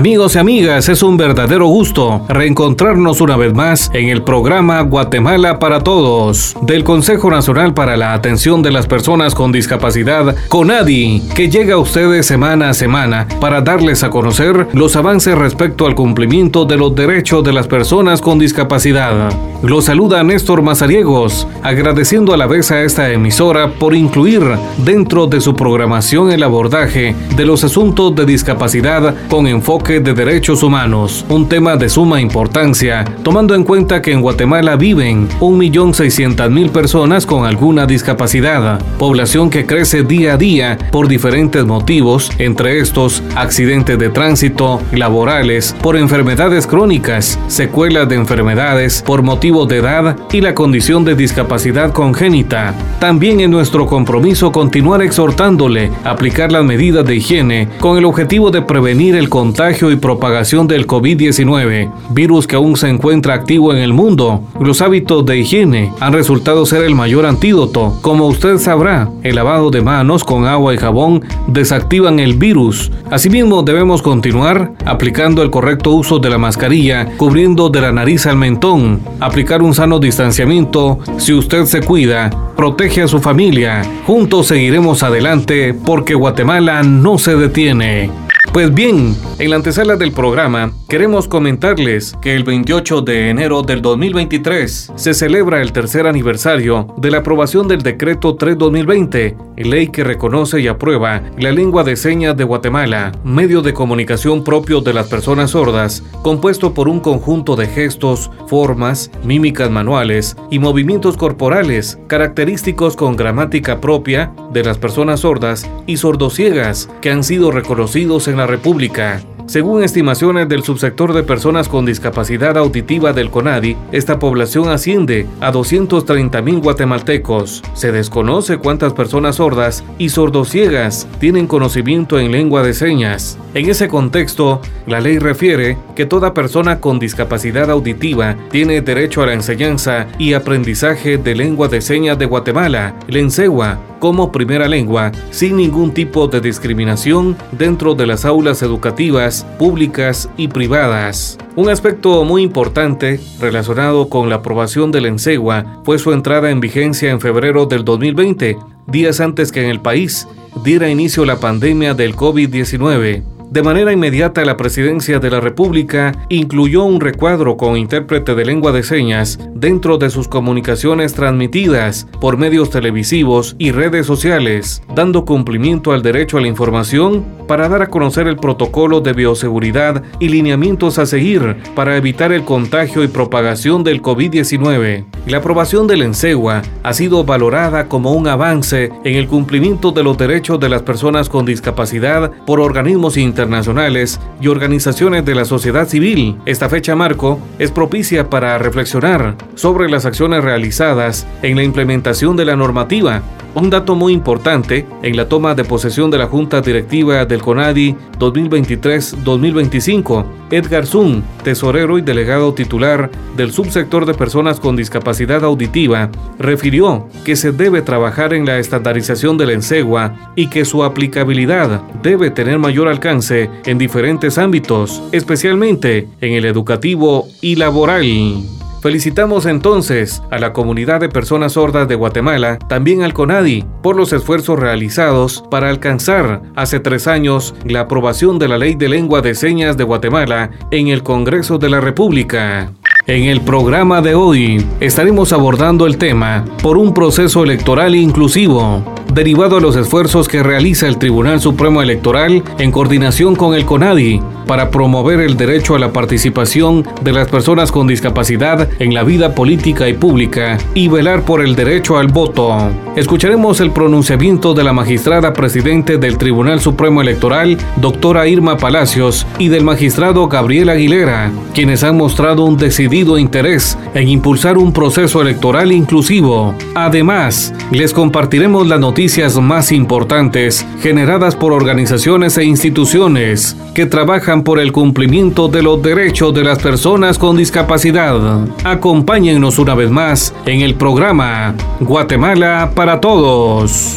Amigos y amigas, es un verdadero gusto reencontrarnos una vez más en el programa Guatemala para Todos del Consejo Nacional para la Atención de las Personas con Discapacidad, CONADI, que llega a ustedes semana a semana para darles a conocer los avances respecto al cumplimiento de los derechos de las personas con discapacidad. Los saluda Néstor Mazariegos, agradeciendo a la vez a esta emisora por incluir dentro de su programación el abordaje de los asuntos de discapacidad con enfoque de derechos humanos, un tema de suma importancia, tomando en cuenta que en Guatemala viven 1.600.000 personas con alguna discapacidad, población que crece día a día por diferentes motivos, entre estos accidentes de tránsito, laborales, por enfermedades crónicas, secuelas de enfermedades, por motivos de edad y la condición de discapacidad congénita. También en nuestro compromiso continuar exhortándole a aplicar las medidas de higiene con el objetivo de prevenir el contagio y propagación del COVID-19, virus que aún se encuentra activo en el mundo. Los hábitos de higiene han resultado ser el mayor antídoto. Como usted sabrá, el lavado de manos con agua y jabón desactivan el virus. Asimismo, debemos continuar aplicando el correcto uso de la mascarilla, cubriendo de la nariz al mentón, aplicar un sano distanciamiento. Si usted se cuida, protege a su familia. Juntos seguiremos adelante porque Guatemala no se detiene. Pues bien, en la antesala del programa queremos comentarles que el 28 de enero del 2023 se celebra el tercer aniversario de la aprobación del decreto 3-2020, ley que reconoce y aprueba la lengua de señas de Guatemala, medio de comunicación propio de las personas sordas, compuesto por un conjunto de gestos, formas, mímicas manuales y movimientos corporales característicos con gramática propia de las personas sordas y sordociegas que han sido reconocidos en la República. Según estimaciones del subsector de personas con discapacidad auditiva del CONADI, esta población asciende a 230.000 guatemaltecos. Se desconoce cuántas personas sordas y sordociegas tienen conocimiento en lengua de señas. En ese contexto, la ley refiere que toda persona con discapacidad auditiva tiene derecho a la enseñanza y aprendizaje de lengua de señas de Guatemala, Lensegua, como primera lengua, sin ningún tipo de discriminación dentro de las aulas educativas públicas y privadas. Un aspecto muy importante relacionado con la aprobación del ENSEGUA fue su entrada en vigencia en febrero del 2020, días antes que en el país diera inicio la pandemia del COVID-19. De manera inmediata, la presidencia de la República incluyó un recuadro con intérprete de lengua de señas dentro de sus comunicaciones transmitidas por medios televisivos y redes sociales, dando cumplimiento al derecho a la información para dar a conocer el protocolo de bioseguridad y lineamientos a seguir para evitar el contagio y propagación del COVID-19. La aprobación del ENSEGUA ha sido valorada como un avance en el cumplimiento de los derechos de las personas con discapacidad por organismos internacionales y organizaciones de la sociedad civil. Esta fecha marco es propicia para reflexionar sobre las acciones realizadas en la implementación de la normativa un dato muy importante en la toma de posesión de la Junta Directiva del CONADI 2023-2025, Edgar Zun, tesorero y delegado titular del subsector de personas con discapacidad auditiva, refirió que se debe trabajar en la estandarización del ENSEGUA y que su aplicabilidad debe tener mayor alcance en diferentes ámbitos, especialmente en el educativo y laboral. Felicitamos entonces a la comunidad de personas sordas de Guatemala, también al CONADI, por los esfuerzos realizados para alcanzar hace tres años la aprobación de la Ley de Lengua de Señas de Guatemala en el Congreso de la República. En el programa de hoy estaremos abordando el tema por un proceso electoral inclusivo. Derivado de los esfuerzos que realiza el Tribunal Supremo Electoral en coordinación con el CONADI para promover el derecho a la participación de las personas con discapacidad en la vida política y pública y velar por el derecho al voto. Escucharemos el pronunciamiento de la magistrada presidente del Tribunal Supremo Electoral, doctora Irma Palacios, y del magistrado Gabriel Aguilera, quienes han mostrado un decidido interés en impulsar un proceso electoral inclusivo. Además, les compartiremos las noticias más importantes generadas por organizaciones e instituciones que trabajan por el cumplimiento de los derechos de las personas con discapacidad. Acompáñennos una vez más en el programa Guatemala para Todos.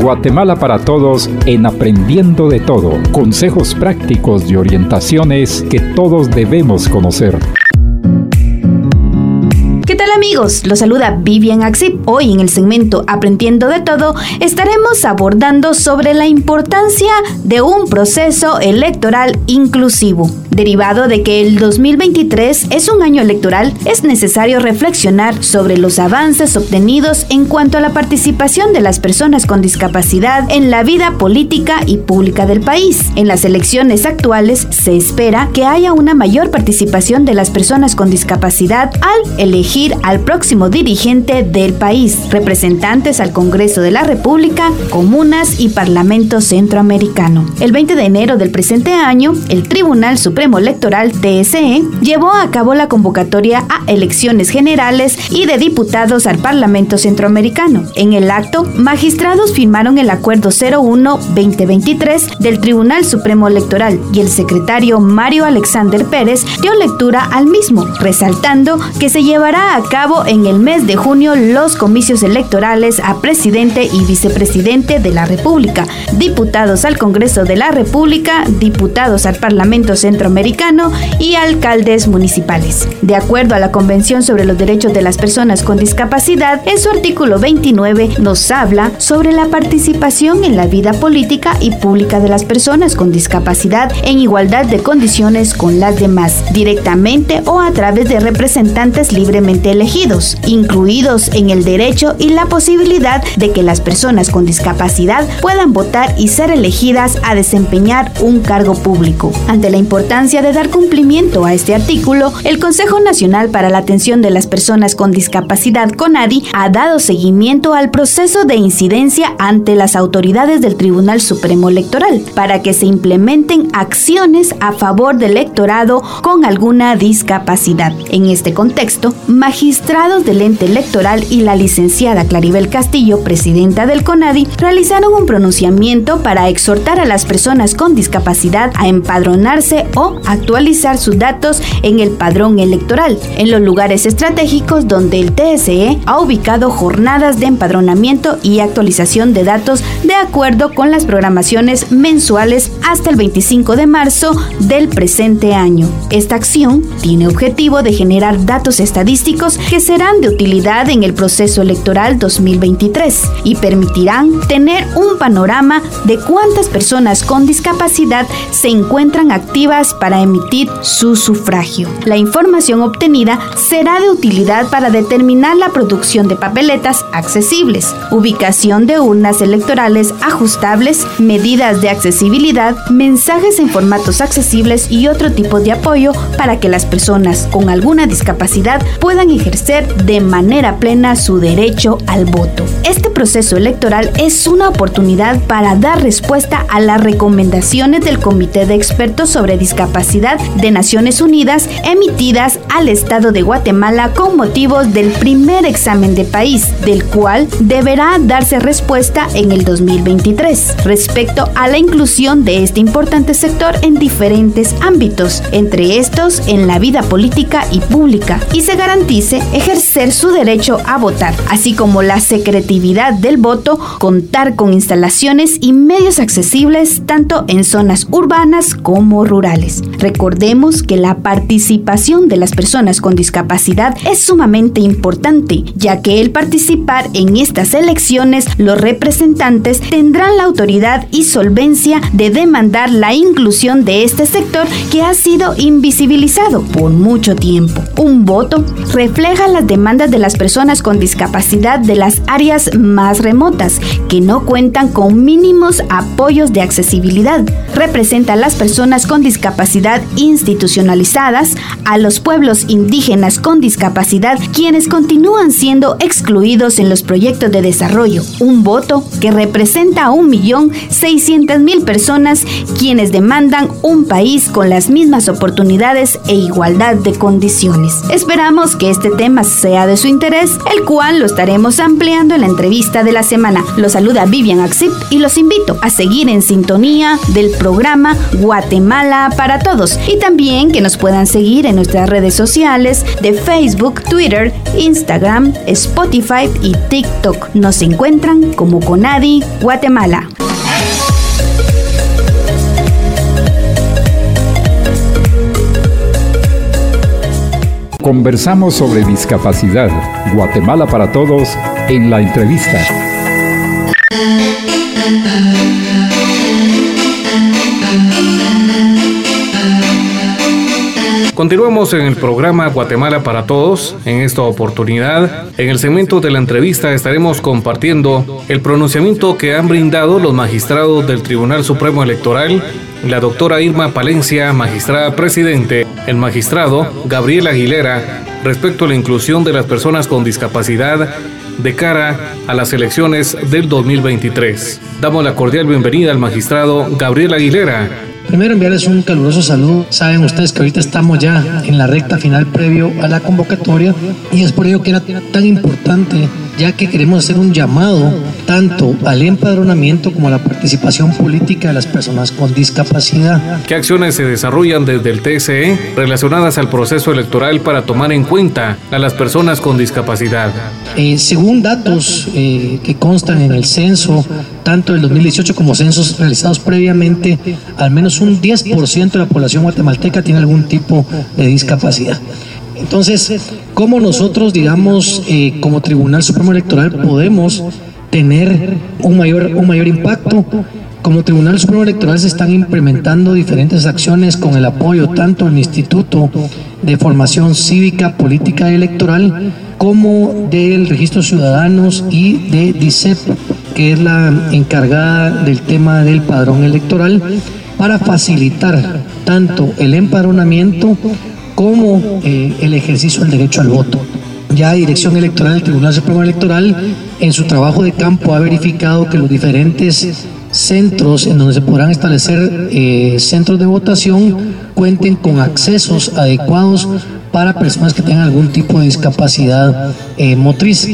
Guatemala para Todos en Aprendiendo de Todo. Consejos prácticos y orientaciones que todos debemos conocer. ¿Qué tal amigos? Los saluda Vivian Axip. Hoy en el segmento Aprendiendo de Todo estaremos abordando sobre la importancia de un proceso electoral inclusivo. Derivado de que el 2023 es un año electoral, es necesario reflexionar sobre los avances obtenidos en cuanto a la participación de las personas con discapacidad en la vida política y pública del país. En las elecciones actuales se espera que haya una mayor participación de las personas con discapacidad al elegir al próximo dirigente del país, representantes al Congreso de la República, comunas y Parlamento Centroamericano. El 20 de enero del presente año, el Tribunal Supremo Electoral TSE llevó a cabo la convocatoria a elecciones generales y de diputados al Parlamento Centroamericano. En el acto, magistrados firmaron el Acuerdo 01-2023 del Tribunal Supremo Electoral y el secretario Mario Alexander Pérez dio lectura al mismo, resaltando que se llevará a cabo en el mes de junio los comicios electorales a presidente y vicepresidente de la República, diputados al Congreso de la República, diputados al Parlamento Centroamericano, Americano y alcaldes municipales. De acuerdo a la Convención sobre los Derechos de las Personas con Discapacidad, en su artículo 29 nos habla sobre la participación en la vida política y pública de las personas con discapacidad en igualdad de condiciones con las demás, directamente o a través de representantes libremente elegidos, incluidos en el derecho y la posibilidad de que las personas con discapacidad puedan votar y ser elegidas a desempeñar un cargo público. Ante la importancia de dar cumplimiento a este artículo, el Consejo Nacional para la Atención de las Personas con Discapacidad, CONADI, ha dado seguimiento al proceso de incidencia ante las autoridades del Tribunal Supremo Electoral para que se implementen acciones a favor del electorado con alguna discapacidad. En este contexto, magistrados del ente electoral y la licenciada Claribel Castillo, presidenta del CONADI, realizaron un pronunciamiento para exhortar a las personas con discapacidad a empadronarse o actualizar sus datos en el padrón electoral, en los lugares estratégicos donde el TSE ha ubicado jornadas de empadronamiento y actualización de datos de acuerdo con las programaciones mensuales hasta el 25 de marzo del presente año. Esta acción tiene objetivo de generar datos estadísticos que serán de utilidad en el proceso electoral 2023 y permitirán tener un panorama de cuántas personas con discapacidad se encuentran activas para emitir su sufragio. La información obtenida será de utilidad para determinar la producción de papeletas accesibles, ubicación de urnas electorales ajustables, medidas de accesibilidad, mensajes en formatos accesibles y otro tipo de apoyo para que las personas con alguna discapacidad puedan ejercer de manera plena su derecho al voto. Este proceso electoral es una oportunidad para dar respuesta a las recomendaciones del Comité de Expertos sobre Discapacidad Capacidad de Naciones Unidas emitidas al Estado de Guatemala con motivos del primer examen de país, del cual deberá darse respuesta en el 2023 respecto a la inclusión de este importante sector en diferentes ámbitos, entre estos en la vida política y pública, y se garantice ejercer su derecho a votar, así como la secretividad del voto, contar con instalaciones y medios accesibles tanto en zonas urbanas como rurales. Recordemos que la participación de las personas con discapacidad es sumamente importante, ya que el participar en estas elecciones, los representantes tendrán la autoridad y solvencia de demandar la inclusión de este sector que ha sido invisibilizado por mucho tiempo. Un voto refleja las demandas de las personas con discapacidad de las áreas más remotas, que no cuentan con mínimos apoyos de accesibilidad. Representa a las personas con discapacidad institucionalizadas, a los pueblos indígenas con discapacidad, quienes continúan siendo excluidos en los proyectos de desarrollo. Un voto que representa a 1.600.000 personas quienes demandan un país con las mismas oportunidades e igualdad de condiciones. Esperamos que este tema sea de su interés, el cual lo estaremos ampliando en la entrevista de la semana. Los saluda Vivian Axip y los invito a seguir en sintonía del programa Guatemala para Todos y también que nos puedan seguir en nuestras redes sociales de Facebook, Twitter, Instagram, Spotify y TikTok. Nos encuentran como Conadi Guatemala. Conversamos sobre discapacidad. Guatemala para todos en la entrevista. Continuamos en el programa Guatemala para Todos. En esta oportunidad, en el segmento de la entrevista estaremos compartiendo el pronunciamiento que han brindado los magistrados del Tribunal Supremo Electoral, la doctora Irma Palencia, magistrada presidente, el magistrado Gabriel Aguilera, respecto a la inclusión de las personas con discapacidad de cara a las elecciones del 2023. Damos la cordial bienvenida al magistrado Gabriel Aguilera. Primero enviarles un caluroso saludo. Saben ustedes que ahorita estamos ya en la recta final previo a la convocatoria y es por ello que era tan importante ya que queremos hacer un llamado tanto al empadronamiento como a la participación política de las personas con discapacidad. ¿Qué acciones se desarrollan desde el TSE relacionadas al proceso electoral para tomar en cuenta a las personas con discapacidad? Eh, según datos eh, que constan en el censo, tanto del 2018 como censos realizados previamente, al menos un 10% de la población guatemalteca tiene algún tipo de discapacidad. Entonces, ¿cómo nosotros, digamos, eh, como Tribunal Supremo Electoral podemos tener un mayor, un mayor impacto? Como Tribunal Supremo Electoral se están implementando diferentes acciones con el apoyo tanto del Instituto de Formación Cívica, Política y Electoral como del Registro Ciudadanos y de DICEP, que es la encargada del tema del padrón electoral, para facilitar tanto el empadronamiento como eh, el ejercicio del derecho al voto. Ya la Dirección Electoral del Tribunal Supremo Electoral en su trabajo de campo ha verificado que los diferentes centros en donde se podrán establecer eh, centros de votación cuenten con accesos adecuados para personas que tengan algún tipo de discapacidad eh, motriz.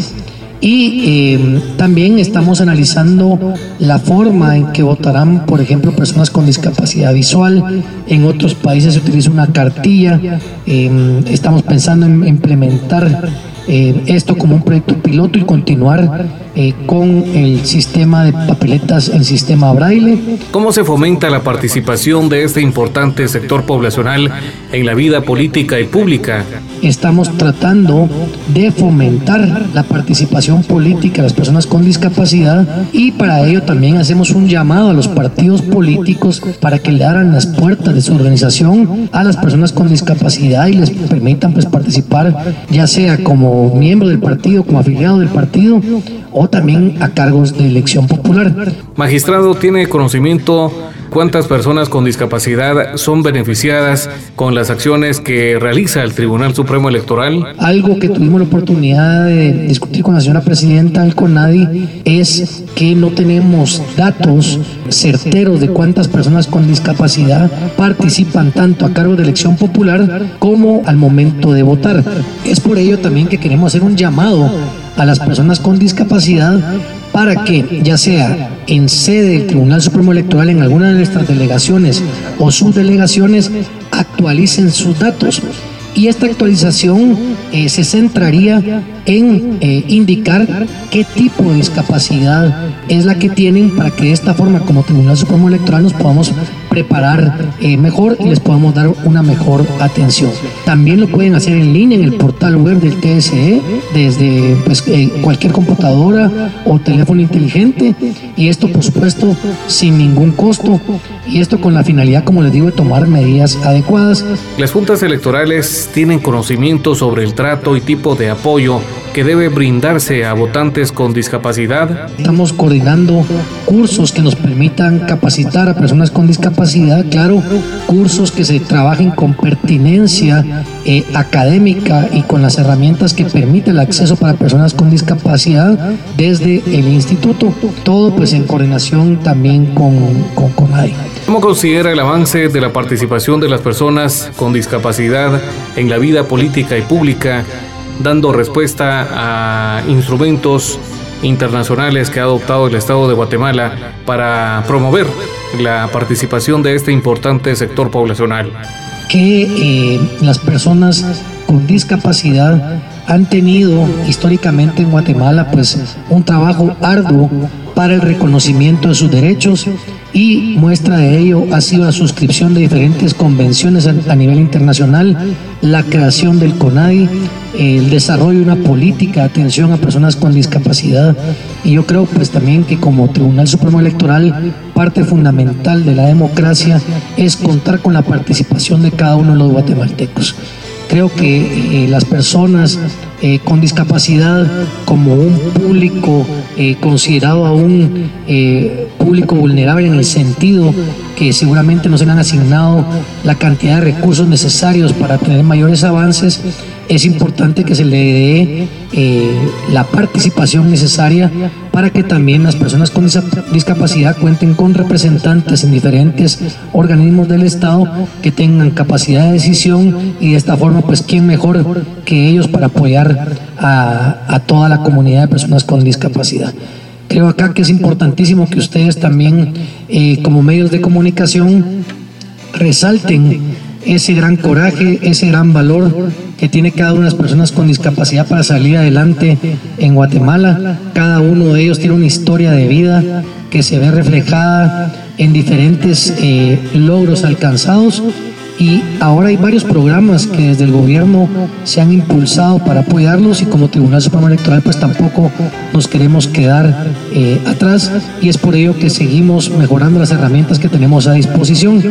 Y eh, también estamos analizando la forma en que votarán, por ejemplo, personas con discapacidad visual. En otros países se utiliza una cartilla. Eh, estamos pensando en implementar eh, esto como un proyecto piloto y continuar eh, con el sistema de papeletas, el sistema braille. ¿Cómo se fomenta la participación de este importante sector poblacional en la vida política y pública? Estamos tratando de fomentar la participación política de las personas con discapacidad y para ello también hacemos un llamado a los partidos políticos para que le abran las puertas de su organización a las personas con discapacidad y les permitan pues participar ya sea como miembro del partido, como afiliado del partido o también a cargos de elección popular. Magistrado, ¿tiene conocimiento cuántas personas con discapacidad son beneficiadas con las acciones que realiza el Tribunal Supremo Electoral? Algo que tuvimos la oportunidad de discutir con la señora presidenta del CONADI es que no tenemos datos certeros de cuántas personas con discapacidad participan tanto a cargo de elección popular como al momento de votar. Es por ello también que queremos hacer un llamado a las personas con discapacidad para que, ya sea en sede del Tribunal Supremo Electoral, en alguna de nuestras delegaciones o subdelegaciones, actualicen sus datos. Y esta actualización eh, se centraría en eh, indicar qué tipo de discapacidad es la que tienen para que de esta forma, como Tribunal Supremo Electoral, nos podamos preparar eh, mejor y les podamos dar una mejor atención. También lo pueden hacer en línea en el portal web del TSE desde pues, eh, cualquier computadora o teléfono inteligente y esto por supuesto sin ningún costo y esto con la finalidad, como les digo, de tomar medidas adecuadas. Las juntas electorales tienen conocimiento sobre el trato y tipo de apoyo que debe brindarse a votantes con discapacidad. Estamos coordinando cursos que nos permitan capacitar a personas con discapacidad, claro, cursos que se trabajen con pertinencia eh, académica y con las herramientas que permiten el acceso para personas con discapacidad desde el instituto, todo pues en coordinación también con, con, con ¿Cómo considera el avance de la participación de las personas con discapacidad en la vida política y pública, dando respuesta a instrumentos internacionales que ha adoptado el Estado de Guatemala para promover la participación de este importante sector poblacional? Que eh, las personas con discapacidad han tenido históricamente en Guatemala pues un trabajo arduo para el reconocimiento de sus derechos y muestra de ello ha sido la suscripción de diferentes convenciones a, nivel internacional, la creación del CONADI, el desarrollo de una política de atención a personas con discapacidad y yo creo pues también que como Tribunal Supremo Electoral parte fundamental de la democracia es contar con la participación de cada uno de los guatemaltecos. Creo que eh, las personas eh, con discapacidad como un público eh, considerado aún eh, público vulnerable en el sentido que seguramente no se le han asignado la cantidad de recursos necesarios para tener mayores avances, es importante que se le dé la participación necesaria para que también las personas con discapacidad cuenten con representantes en diferentes organismos del Estado que tengan capacidad de decisión y de esta forma, pues, ¿quién mejor que ellos para apoyar a, toda la comunidad de personas con discapacidad. Creo acá que es importantísimo que ustedes también, eh, como medios de comunicación, resalten ese gran coraje, ese gran valor que tiene cada una de las personas con discapacidad para salir adelante en Guatemala. Cada uno de ellos tiene una historia de vida que se ve reflejada en diferentes eh, logros alcanzados. Y ahora hay varios programas que desde el gobierno se han impulsado para apoyarlos y como Tribunal Supremo Electoral pues tampoco nos queremos quedar eh, atrás. Y es por ello que seguimos mejorando las herramientas que tenemos a disposición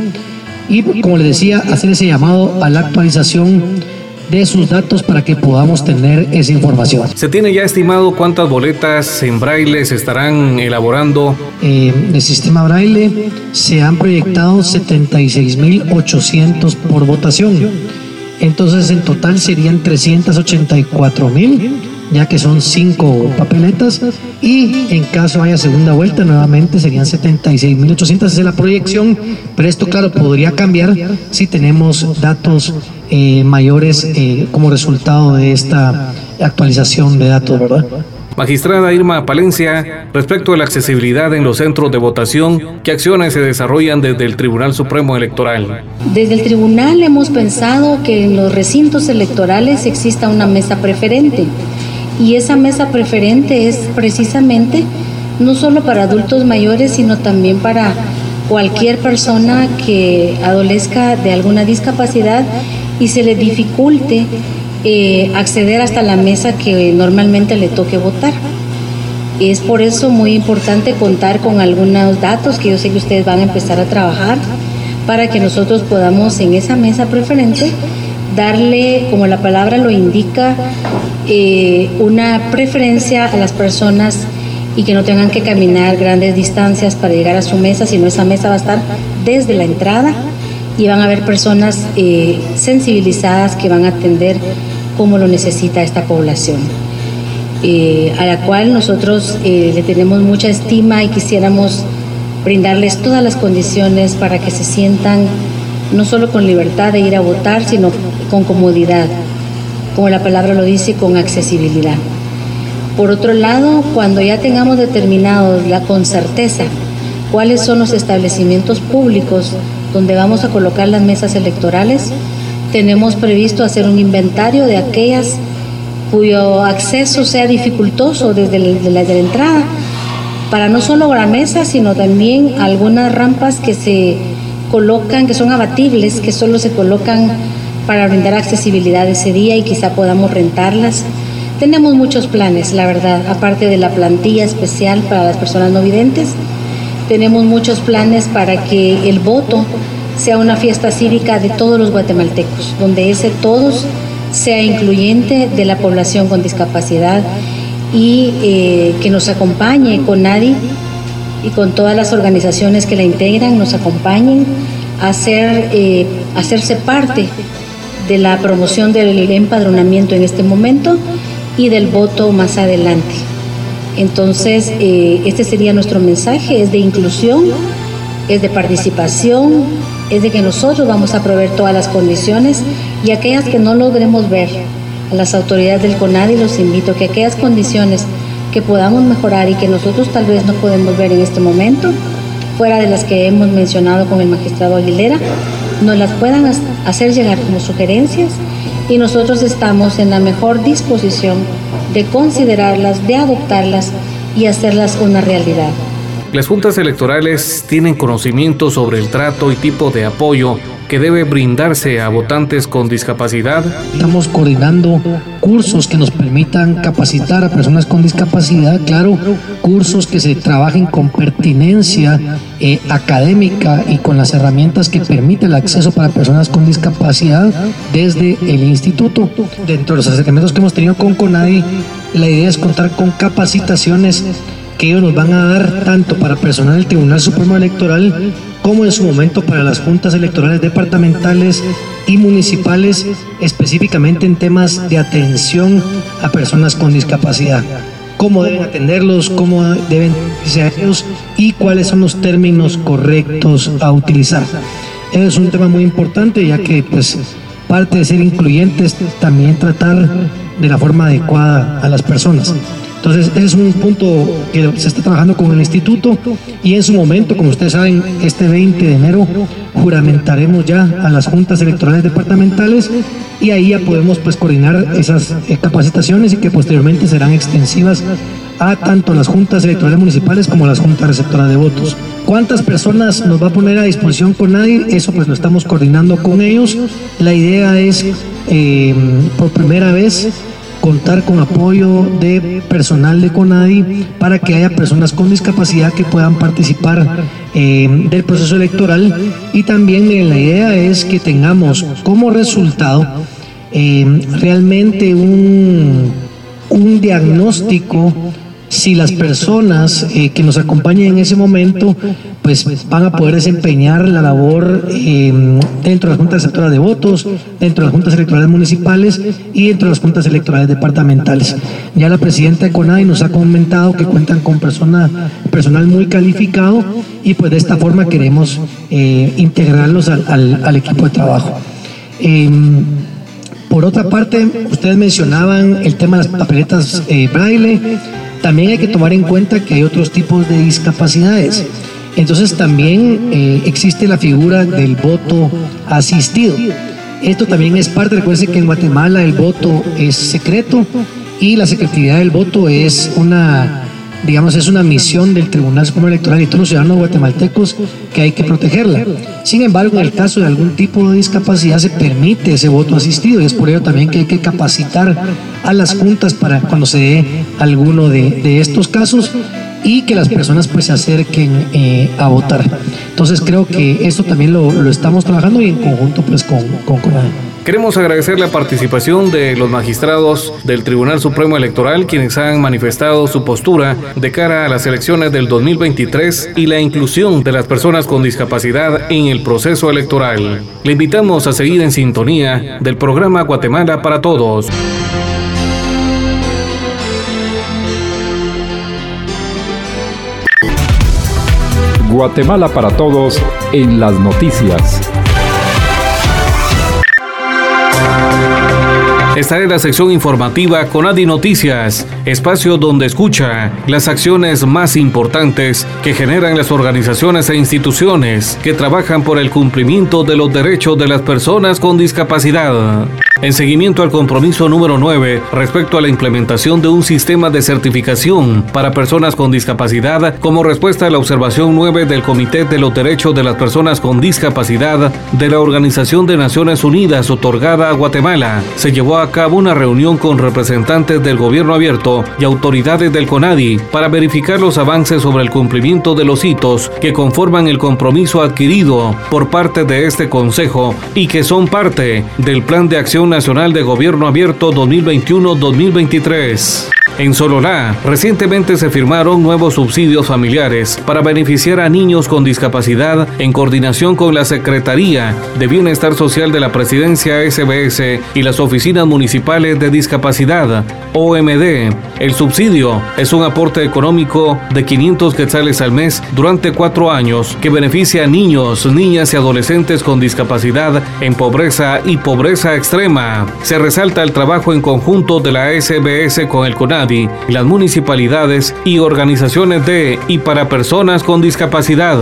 y como les decía hacer ese llamado a la actualización de sus datos para que podamos tener esa información. ¿Se tiene ya estimado cuántas boletas en braille se estarán elaborando? Eh, el sistema braille se han proyectado 76.800 por votación. Entonces en total serían 384.000 ya que son cinco papeletas y en caso haya segunda vuelta nuevamente serían 76.800, esa es la proyección, pero esto claro podría cambiar si tenemos datos eh, mayores eh, como resultado de esta actualización de datos, ¿verdad? Magistrada Irma Palencia, respecto a la accesibilidad en los centros de votación, ¿qué acciones se desarrollan desde el Tribunal Supremo Electoral? Desde el Tribunal hemos pensado que en los recintos electorales exista una mesa preferente y esa mesa preferente es precisamente no solo para adultos mayores, sino también para cualquier persona que adolezca de alguna discapacidad y se le dificulte eh, acceder hasta la mesa que normalmente le toque votar. Es por eso muy importante contar con algunos datos que yo sé que ustedes van a empezar a trabajar para que nosotros podamos en esa mesa preferente darle, como la palabra lo indica, eh, una preferencia a las personas y que no tengan que caminar grandes distancias para llegar a su mesa, sino esa mesa va a estar desde la entrada y van a haber personas eh, sensibilizadas que van a atender como lo necesita esta población, eh, a la cual nosotros le tenemos mucha estima y quisiéramos brindarles todas las condiciones para que se sientan no solo con libertad de ir a votar, sino con comodidad, como la palabra lo dice, con accesibilidad. Por otro lado, cuando ya tengamos determinados la, con certeza cuáles son los establecimientos públicos donde vamos a colocar las mesas electorales, tenemos previsto hacer un inventario de aquellas cuyo acceso sea dificultoso desde la, la entrada, para no solo la mesa, sino también algunas rampas que se colocan, que son abatibles, que solo se colocan para brindar accesibilidad ese día y quizá podamos rentarlas. Tenemos muchos planes, la verdad, aparte de la plantilla especial para las personas no videntes, tenemos muchos planes para que el voto sea una fiesta cívica de todos los guatemaltecos, donde ese todos sea incluyente de la población con discapacidad y eh, que nos acompañe con nadie y con todas las organizaciones que la integran, nos acompañen a hacer, eh, hacerse parte de la promoción del empadronamiento en este momento y del voto más adelante. Entonces, eh, este sería nuestro mensaje, es de inclusión, es de participación, es de que nosotros vamos a proveer todas las condiciones y aquellas que no logremos ver a las autoridades del CONADI los invito a que aquellas condiciones que podamos mejorar y que nosotros tal vez no podemos ver en este momento, fuera de las que hemos mencionado con el magistrado Aguilera, nos las puedan hacer llegar como sugerencias y nosotros estamos en la mejor disposición de considerarlas, de adoptarlas y hacerlas una realidad. Las juntas electorales tienen conocimiento sobre el trato y tipo de apoyo que debe brindarse a votantes con discapacidad. Estamos coordinando cursos que nos permitan capacitar a personas con discapacidad, claro, cursos que se trabajen con pertinencia eh, académica y con las herramientas que permiten el acceso para personas con discapacidad desde el instituto. Dentro de los acercamientos que hemos tenido con CONADI, la idea es contar con capacitaciones que ellos nos van a dar tanto para personal del Tribunal Supremo Electoral como en su momento para las juntas electorales departamentales y municipales, específicamente en temas de atención a personas con discapacidad. Cómo deben atenderlos, cómo deben ellos y cuáles son los términos correctos a utilizar. es un tema muy importante ya que pues parte de ser incluyentes también tratar de la forma adecuada a las personas. Entonces, ese es un punto que se está trabajando con el instituto y en su momento, como ustedes saben, este 20 de enero juramentaremos ya a las juntas electorales departamentales y ahí ya podemos pues coordinar esas eh, capacitaciones y que posteriormente serán extensivas a tanto las juntas electorales municipales como las juntas receptoras de votos. ¿Cuántas personas nos va a poner a disposición con nadie? Eso pues lo estamos coordinando con ellos. La idea es eh, por primera vez contar con apoyo de personal de CONADI para que haya personas con discapacidad que puedan participar eh, del proceso electoral. Y también la idea es que tengamos como resultado eh, realmente un, un diagnóstico si las personas eh, que nos acompañan en ese momento pues van a poder desempeñar la labor em, dentro de las juntas electorales de votos, dentro de las juntas electorales municipales y dentro de las juntas electorales departamentales. Ya la presidenta de CONADI nos ha comentado que cuentan con persona, personal muy calificado y pues de esta forma queremos eh, integrarlos al, equipo de trabajo. Em, por otra parte, ustedes mencionaban el tema de las papeletas eh, braille. También hay que tomar en cuenta que hay otros tipos de discapacidades. Entonces también eh, existe la figura del voto asistido. Esto también es parte, recuerden que en Guatemala el voto es secreto y la secretividad del voto es una digamos, es una misión del Tribunal Supremo Electoral y todos los ciudadanos guatemaltecos que hay que protegerla. Sin embargo, en el caso de algún tipo de discapacidad se permite ese voto asistido y es por ello también que hay que capacitar a las juntas para cuando se dé alguno de, estos casos y que las personas pues se acerquen eh, a votar. Entonces creo que esto también lo, estamos trabajando y en conjunto pues con, con Queremos agradecer la participación de los magistrados del Tribunal Supremo Electoral quienes han manifestado su postura de cara a las elecciones del 2023 y la inclusión de las personas con discapacidad en el proceso electoral. Le invitamos a seguir en sintonía del programa Guatemala para Todos. Guatemala para Todos en las noticias. Esta es la sección informativa con Adi Noticias. espacio donde escucha las acciones más importantes que generan las organizaciones e instituciones que trabajan por el cumplimiento de los derechos de las personas con discapacidad. En seguimiento al compromiso número 9 respecto a la implementación de un sistema de certificación para personas con discapacidad como respuesta a la observación 9 del Comité de los Derechos de las Personas con Discapacidad de la Organización de Naciones Unidas otorgada a Guatemala, se llevó a cabo una reunión con representantes del gobierno abierto y autoridades del CONADI para verificar los avances sobre el cumplimiento de los hitos que conforman el compromiso adquirido por parte de este Consejo y que son parte del Plan de Acción Nacional de Gobierno Abierto 2021-2023. En Sololá, recientemente se firmaron nuevos subsidios familiares para beneficiar a niños con discapacidad en coordinación con la Secretaría de Bienestar Social de la Presidencia SBS y las oficinas municipales de discapacidad, OMD. El subsidio es un aporte económico de 500 quetzales al mes durante cuatro años que beneficia a niños, niñas y adolescentes con discapacidad en pobreza y pobreza extrema. Se resalta el trabajo en conjunto de la SBS con el CONAD las municipalidades y organizaciones de y para personas con discapacidad.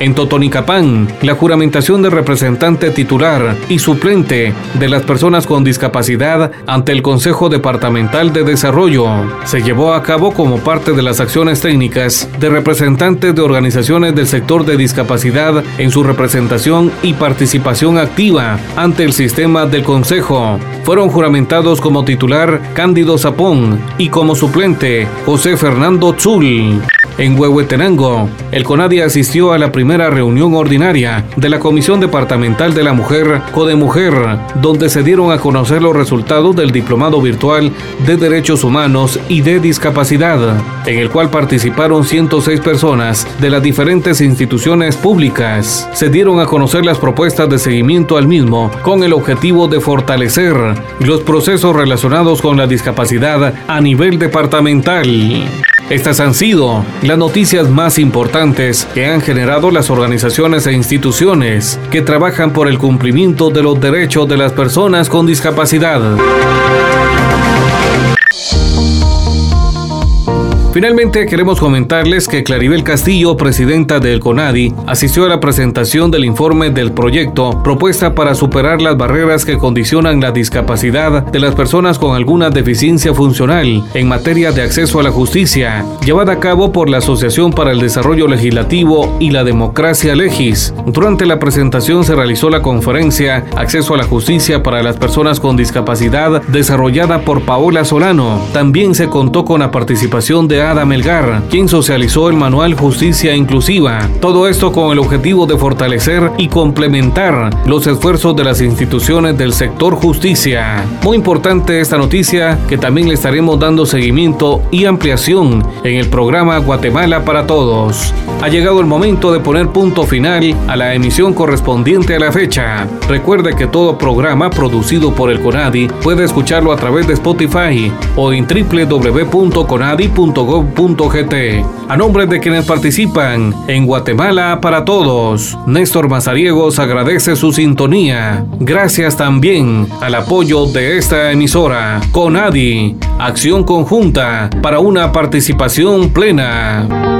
En Totonicapán, la juramentación de representante titular y suplente de las personas con discapacidad ante el Consejo Departamental de Desarrollo se llevó a cabo como parte de las acciones técnicas de representantes de organizaciones del sector de discapacidad en su representación y participación activa ante el sistema del Consejo. Fueron juramentados como titular Cándido Zapón y como suplente José Fernando Zul. En Huehuetenango, el CONADI asistió a la primera reunión ordinaria de la Comisión Departamental de la Mujer, Codemujer, donde se dieron a conocer los resultados del Diplomado Virtual de Derechos Humanos y de Discapacidad, en el cual participaron 106 personas de las diferentes instituciones públicas. Se dieron a conocer las propuestas de seguimiento al mismo con el objetivo de fortalecer los procesos relacionados con la discapacidad a nivel departamental. Estas han sido las noticias más importantes que han generado las organizaciones e instituciones que trabajan por el cumplimiento de los derechos de las personas con discapacidad. Finalmente queremos comentarles que Claribel Castillo, presidenta del CONADI, asistió a la presentación del informe del proyecto propuesta para superar las barreras que condicionan la discapacidad de las personas con alguna deficiencia funcional en materia de acceso a la justicia, llevada a cabo por la Asociación para el Desarrollo Legislativo y la Democracia Legis. Durante la presentación se realizó la conferencia Acceso a la Justicia para las Personas con Discapacidad desarrollada por Paola Solano. También se contó con la participación de Ada Melgar, quien socializó el manual Justicia Inclusiva. Todo esto con el objetivo de fortalecer y complementar los esfuerzos de las instituciones del sector justicia. Muy importante esta noticia que también le estaremos dando seguimiento y ampliación en el programa Guatemala para Todos. Ha llegado el momento de poner punto final a la emisión correspondiente a la fecha. Recuerde que todo programa producido por el CONADI puede escucharlo a través de Spotify o en a nombre de quienes participan en Guatemala para Todos, Néstor Mazariegos agradece su sintonía. Gracias también al apoyo de esta emisora, CONADI, Acción Conjunta para una participación plena.